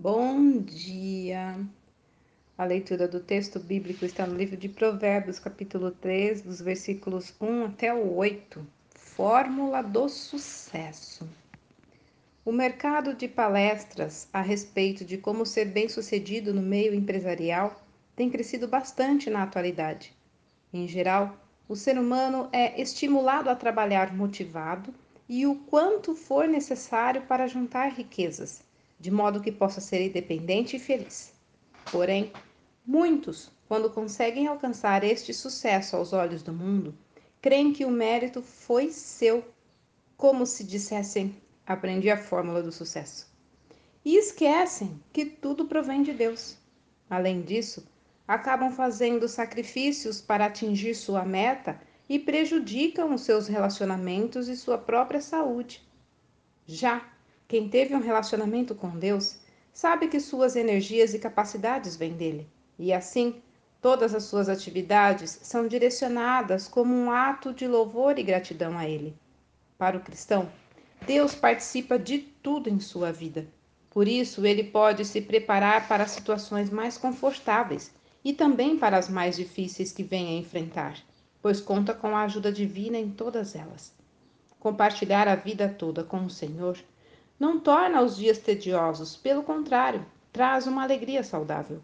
Bom dia! A leitura do texto bíblico está no livro de Provérbios, capítulo 3, dos versículos 1 até o 8. Fórmula do sucesso. O mercado de palestras a respeito de como ser bem-sucedido no meio empresarial tem crescido bastante na atualidade. Em geral, o ser humano é estimulado a trabalhar motivado e o quanto for necessário para juntar riquezas de modo que possa ser independente e feliz. Porém, muitos, quando conseguem alcançar este sucesso aos olhos do mundo, creem que o mérito foi seu, como se dissessem: aprendi a fórmula do sucesso. E esquecem que tudo provém de Deus. Além disso, acabam fazendo sacrifícios para atingir sua meta e prejudicam os seus relacionamentos e sua própria saúde. Já quem teve um relacionamento com Deus sabe que suas energias e capacidades vêm dele, e assim todas as suas atividades são direcionadas como um ato de louvor e gratidão a Ele. Para o cristão, Deus participa de tudo em sua vida. Por isso, ele pode se preparar para as situações mais confortáveis e também para as mais difíceis que venha a enfrentar, pois conta com a ajuda divina em todas elas. Compartilhar a vida toda com o Senhor não torna os dias tediosos, pelo contrário, traz uma alegria saudável.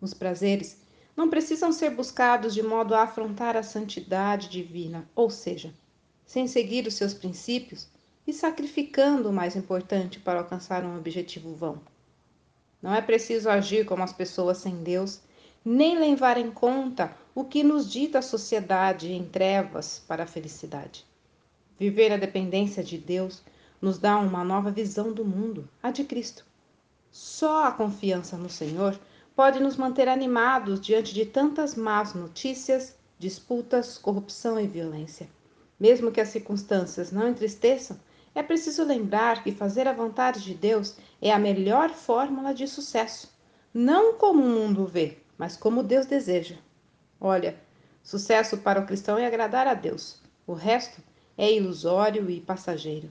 Os prazeres não precisam ser buscados de modo a afrontar a santidade divina, ou seja, sem seguir os seus princípios e sacrificando o mais importante para alcançar um objetivo vão. Não é preciso agir como as pessoas sem Deus, nem levar em conta o que nos dita a sociedade em trevas para a felicidade. Viver a dependência de Deus nos dá uma nova visão do mundo, a de Cristo. Só a confiança no Senhor pode nos manter animados diante de tantas más notícias, disputas, corrupção e violência. Mesmo que as circunstâncias não entristeçam, é preciso lembrar que fazer a vontade de Deus é a melhor fórmula de sucesso, não como o mundo vê, mas como Deus deseja. Olha, sucesso para o cristão é agradar a Deus, o resto é ilusório e passageiro.